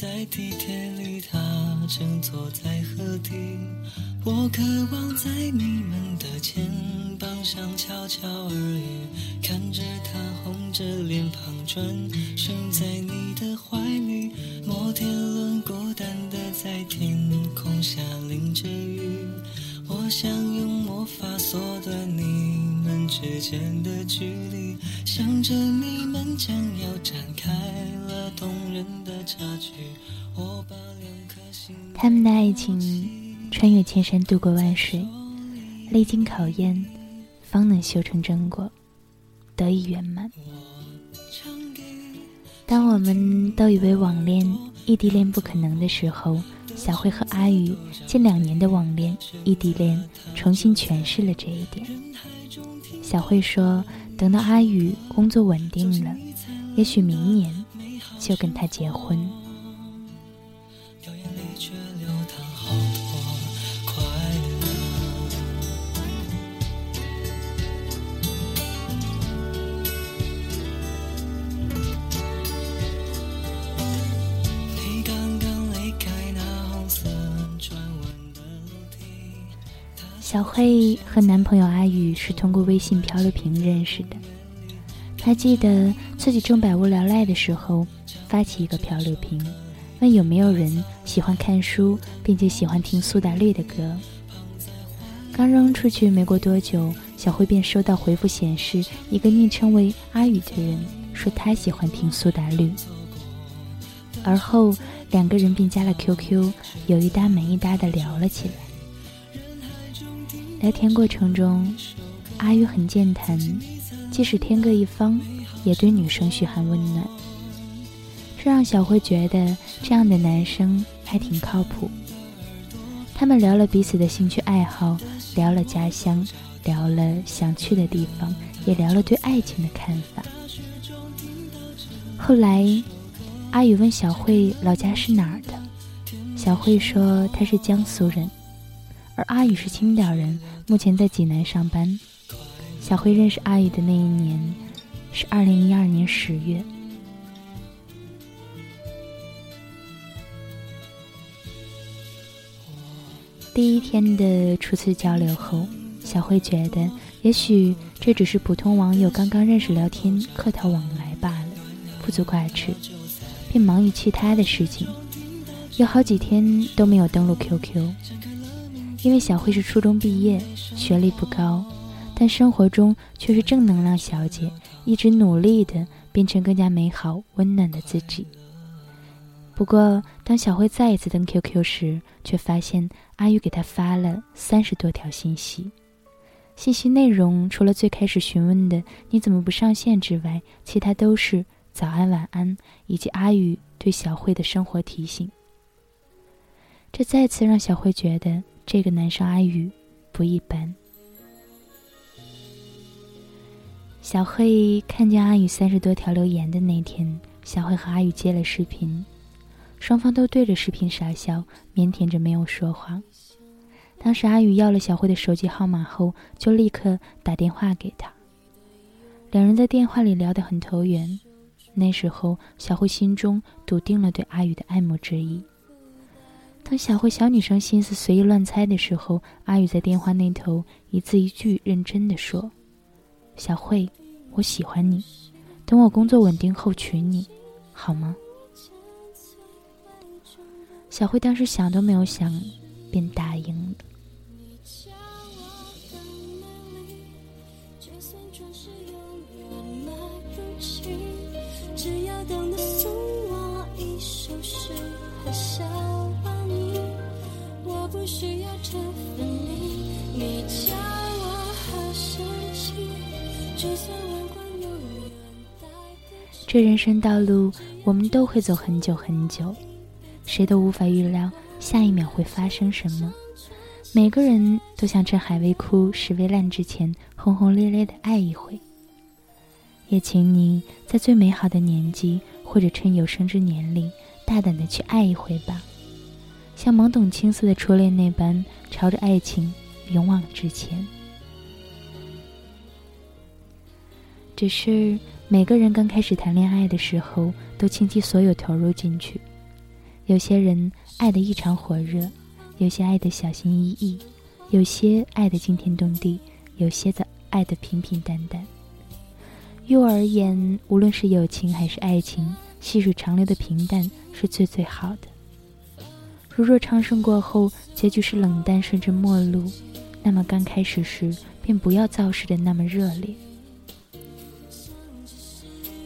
在地铁里，他正坐在河堤。我渴望在你们的肩膀上悄悄耳语，看着他红着脸庞转身在你的怀里。摩天轮孤单的在天之间的距离，想着你们将要展开了动人的插曲。他们的爱情。穿越千山，渡过万水，历经考验，方能修成正果，得以圆满。当我们都以为网恋、异地恋不可能的时候，小慧和阿宇近两年的网恋、异地恋重新诠释了这一点。小慧说：“等到阿宇工作稳定了，也许明年就跟他结婚。”小慧和男朋友阿宇是通过微信漂流瓶认识的。她记得自己正百无聊赖的时候，发起一个漂流瓶，问有没有人喜欢看书，并且喜欢听苏打绿的歌。刚扔出去没过多久，小慧便收到回复，显示一个昵称为阿宇的人说他喜欢听苏打绿。而后两个人便加了 QQ，有一搭没一搭的聊了起来。聊天过程中，阿宇很健谈，即使天各一方，也对女生嘘寒问暖。这让小慧觉得这样的男生还挺靠谱。他们聊了彼此的兴趣爱好，聊了家乡，聊了想去的地方，也聊了对爱情的看法。后来，阿宇问小慧老家是哪儿的，小慧说她是江苏人。而阿宇是青岛人，目前在济南上班。小辉认识阿宇的那一年是二零一二年十月。第一天的初次交流后，小慧觉得也许这只是普通网友刚刚认识、聊天、客套往来罢了，不足挂齿，便忙于其他的事情，有好几天都没有登录 QQ。因为小慧是初中毕业，学历不高，但生活中却是正能量小姐，一直努力的变成更加美好温暖的自己。不过，当小慧再一次登 QQ 时，却发现阿宇给她发了三十多条信息，信息内容除了最开始询问的“你怎么不上线”之外，其他都是早安、晚安，以及阿宇对小慧的生活提醒。这再次让小慧觉得。这个男生阿宇不一般。小慧看见阿宇三十多条留言的那天，小慧和阿宇接了视频，双方都对着视频傻笑，腼腆着没有说话。当时阿宇要了小慧的手机号码后，就立刻打电话给她。两人在电话里聊得很投缘。那时候，小慧心中笃定了对阿宇的爱慕之意。当小慧小女生心思随意乱猜的时候，阿宇在电话那头一字一句认真的说：“小慧，我喜欢你，等我工作稳定后娶你，好吗？”小慧当时想都没有想，便答应了。只要懂需要这份你，你叫我好生气。就算万光永远带这人生道路，我们都会走很久很久，谁都无法预料下一秒会发生什么。每个人都想趁海未枯、石未烂之前，轰轰烈烈的爱一回。也请你在最美好的年纪，或者趁有生之年里，大胆的去爱一回吧。像懵懂青涩的初恋那般，朝着爱情勇往直前。只是每个人刚开始谈恋爱的时候，都倾其所有投入进去。有些人爱得异常火热，有些爱得小心翼翼，有些爱得惊天动地，有些则爱得平平淡淡。于我而言，无论是友情还是爱情，细水长流的平淡是最最好的。如若昌盛过后结局是冷淡甚至陌路，那么刚开始时便不要造势的那么热烈。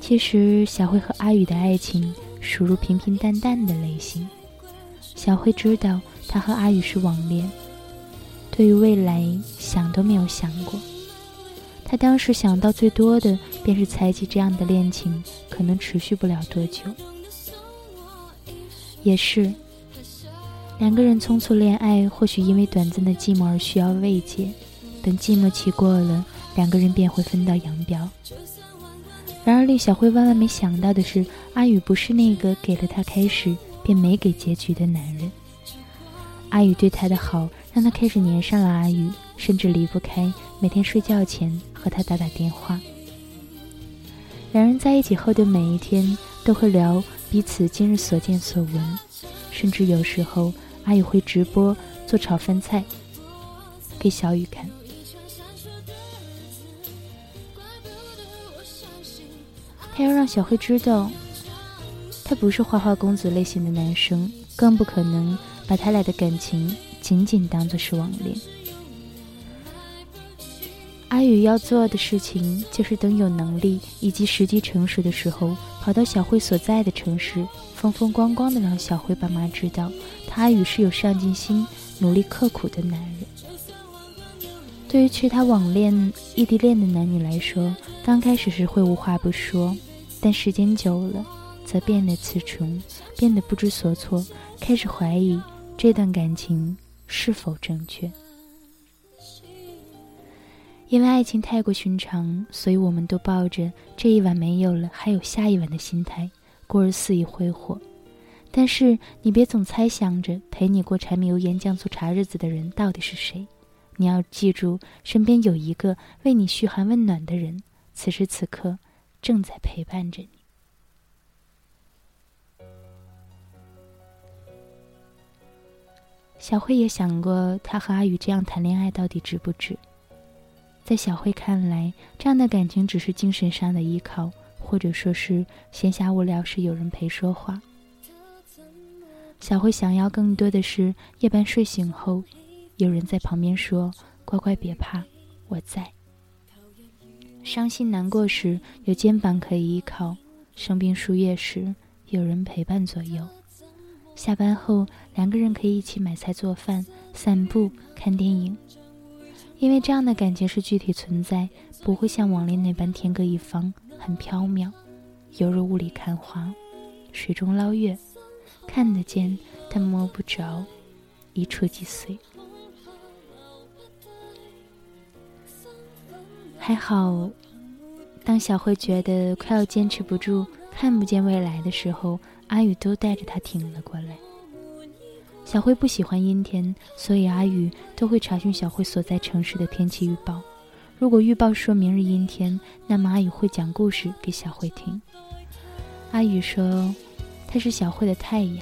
其实，小慧和阿宇的爱情属于平平淡淡的类型。小慧知道他和阿宇是网恋，对于未来想都没有想过。他当时想到最多的便是猜忌这样的恋情可能持续不了多久。也是，两个人匆促恋爱，或许因为短暂的寂寞而需要慰藉，等寂寞期过了，两个人便会分道扬镳。然而，令小慧万万没想到的是，阿宇不是那个给了她开始便没给结局的男人。阿宇对她的好，让她开始粘上了阿宇，甚至离不开，每天睡觉前和他打打电话。两人在一起后的每一天，都会聊彼此今日所见所闻，甚至有时候，阿宇会直播做炒饭菜给小雨看。他要让小慧知道，他不是花花公子类型的男生，更不可能把他俩的感情仅仅当作是网恋。阿宇要做的事情，就是等有能力以及时机成熟的时候，跑到小慧所在的城市，风风光光的让小慧爸妈知道，他与是有上进心、努力刻苦的男人。对于其他网恋、异地恋的男女来说，刚开始是会无话不说。但时间久了，则变得词穷，变得不知所措，开始怀疑这段感情是否正确。因为爱情太过寻常，所以我们都抱着这一晚没有了，还有下一晚的心态，过日肆意挥霍。但是你别总猜想着陪你过柴米油盐酱醋茶日子的人到底是谁，你要记住，身边有一个为你嘘寒问暖的人，此时此刻。正在陪伴着你。小慧也想过，她和阿宇这样谈恋爱到底值不值？在小慧看来，这样的感情只是精神上的依靠，或者说是闲暇无聊时有人陪说话。小慧想要更多的是夜半睡醒后，有人在旁边说：“乖乖别怕，我在。”伤心难过时有肩膀可以依靠，生病输液时有人陪伴左右，下班后两个人可以一起买菜做饭、散步、看电影。因为这样的感情是具体存在，不会像网恋那般天各一方，很飘渺，犹如雾里看花，水中捞月，看得见但摸不着，一触即碎。还好，当小慧觉得快要坚持不住、看不见未来的时候，阿宇都带着她挺了过来。小慧不喜欢阴天，所以阿宇都会查询小慧所在城市的天气预报。如果预报说明日阴天，那么阿宇会讲故事给小慧听。阿宇说，他是小慧的太阳，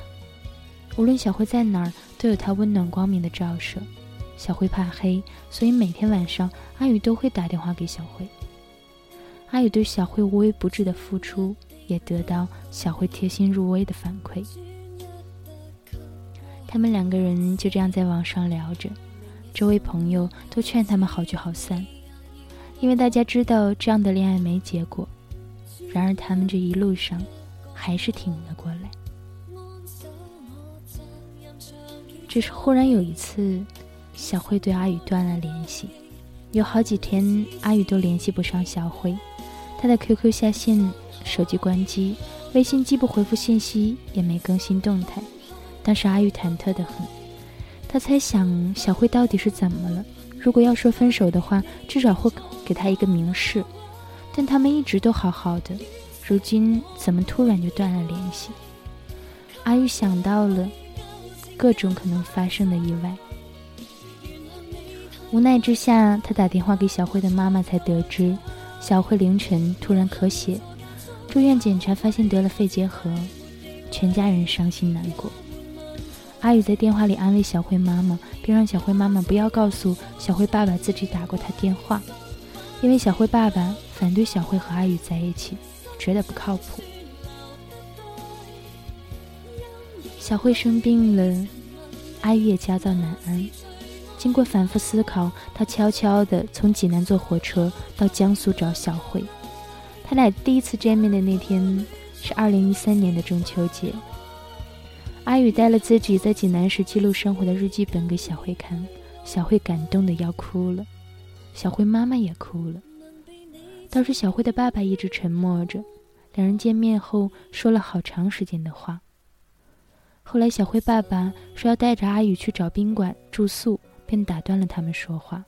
无论小慧在哪儿，都有他温暖光明的照射。小慧怕黑，所以每天晚上阿宇都会打电话给小慧。阿宇对小慧无微不至的付出，也得到小慧贴心入微的反馈。他们两个人就这样在网上聊着，周围朋友都劝他们好聚好散，因为大家知道这样的恋爱没结果。然而他们这一路上，还是挺了过来。只是忽然有一次。小慧对阿宇断了联系，有好几天阿宇都联系不上小慧，他的 QQ 下线，手机关机，微信既不回复信息，也没更新动态。当时阿宇忐忑的很，他猜想小慧到底是怎么了？如果要说分手的话，至少会给他一个明示。但他们一直都好好的，如今怎么突然就断了联系？阿宇想到了各种可能发生的意外。无奈之下，他打电话给小慧的妈妈，才得知小慧凌晨突然咳血，住院检查发现得了肺结核，全家人伤心难过。阿宇在电话里安慰小慧妈妈，并让小慧妈妈不要告诉小慧爸爸自己打过他电话，因为小慧爸爸反对小慧和阿宇在一起，觉得不靠谱。小慧生病了，阿宇也焦躁难安。经过反复思考，他悄悄地从济南坐火车到江苏找小慧。他俩第一次见面的那天是二零一三年的中秋节。阿宇带了自己在济南时记录生活的日记本给小慧看，小慧感动的要哭了，小慧妈妈也哭了。倒是小慧的爸爸一直沉默着，两人见面后说了好长时间的话。后来小慧爸爸说要带着阿宇去找宾馆住宿。便打断了他们说话。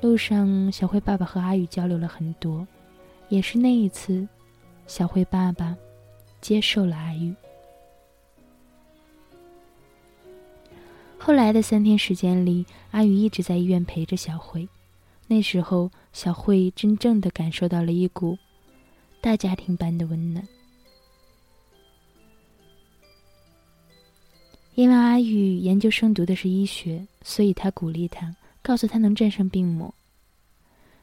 路上，小慧爸爸和阿宇交流了很多，也是那一次，小慧爸爸接受了阿宇。后来的三天时间里，阿宇一直在医院陪着小慧。那时候，小慧真正的感受到了一股大家庭般的温暖。因为阿宇研究生读的是医学。所以他鼓励他，告诉他能战胜病魔。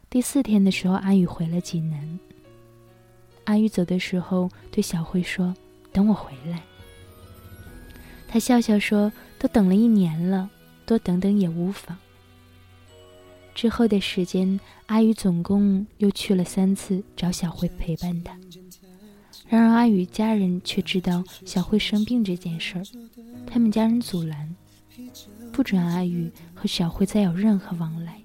第四天的时候，阿宇回了济南。阿宇走的时候对小慧说：“等我回来。”他笑笑说：“都等了一年了，多等等也无妨。”之后的时间，阿宇总共又去了三次找小慧陪伴他。然而，阿宇家人却知道小慧生病这件事儿，他们家人阻拦。不准阿宇和小慧再有任何往来。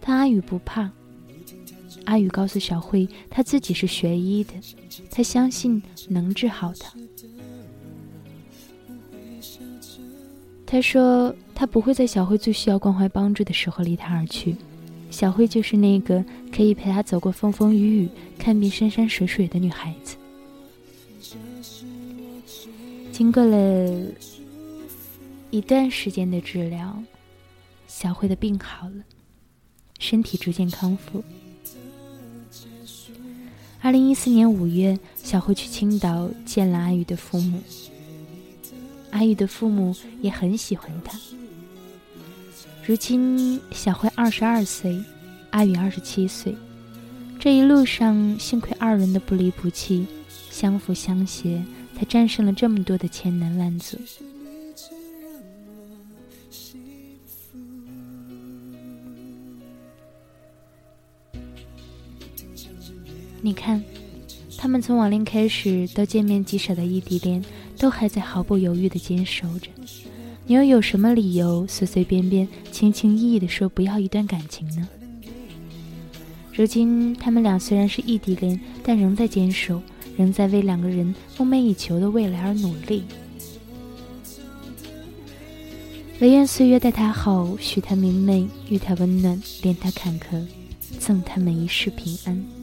但阿宇不怕。阿宇告诉小慧，他自己是学医的，他相信能治好的。他说，他不会在小慧最需要关怀帮助的时候离他而去。小慧就是那个可以陪他走过风风雨雨、看遍山山水水的女孩子。经过了。一段时间的治疗，小慧的病好了，身体逐渐康复。二零一四年五月，小慧去青岛见了阿宇的父母，阿宇的父母也很喜欢他。如今，小慧二十二岁，阿宇二十七岁，这一路上幸亏二人的不离不弃，相扶相携，才战胜了这么多的千难万阻。你看，他们从网恋开始到见面即舍的异地恋，都还在毫不犹豫地坚守着。你又有什么理由随随便便、轻轻易易地说不要一段感情呢？如今，他们俩虽然是异地恋，但仍在坚守，仍在为两个人梦寐以求的未来而努力。唯愿岁月待他好，许他明媚，予他温暖，怜他坎坷，赠他们一世平安。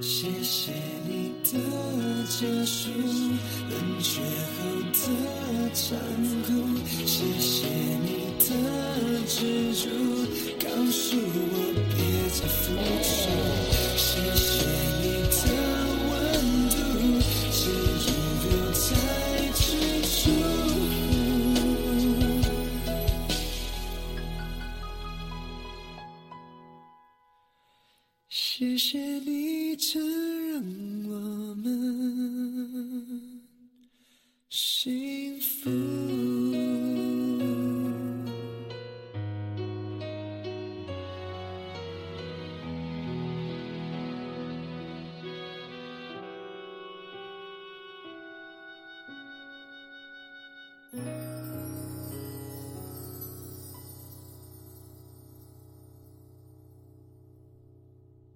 谢谢你的结束，冷却后的残酷。谢谢你的执着，告诉我别再负。夜里承认我们谁